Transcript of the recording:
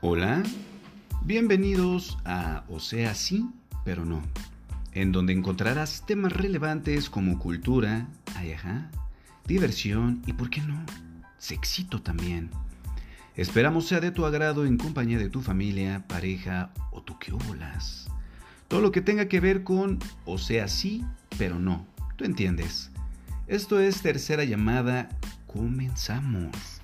Hola, bienvenidos a O sea sí, pero no, en donde encontrarás temas relevantes como cultura, ayaja, diversión y, ¿por qué no?, sexito también. Esperamos sea de tu agrado en compañía de tu familia, pareja o tu que bolas. Todo lo que tenga que ver con O sea sí, pero no, tú entiendes. Esto es tercera llamada, comenzamos.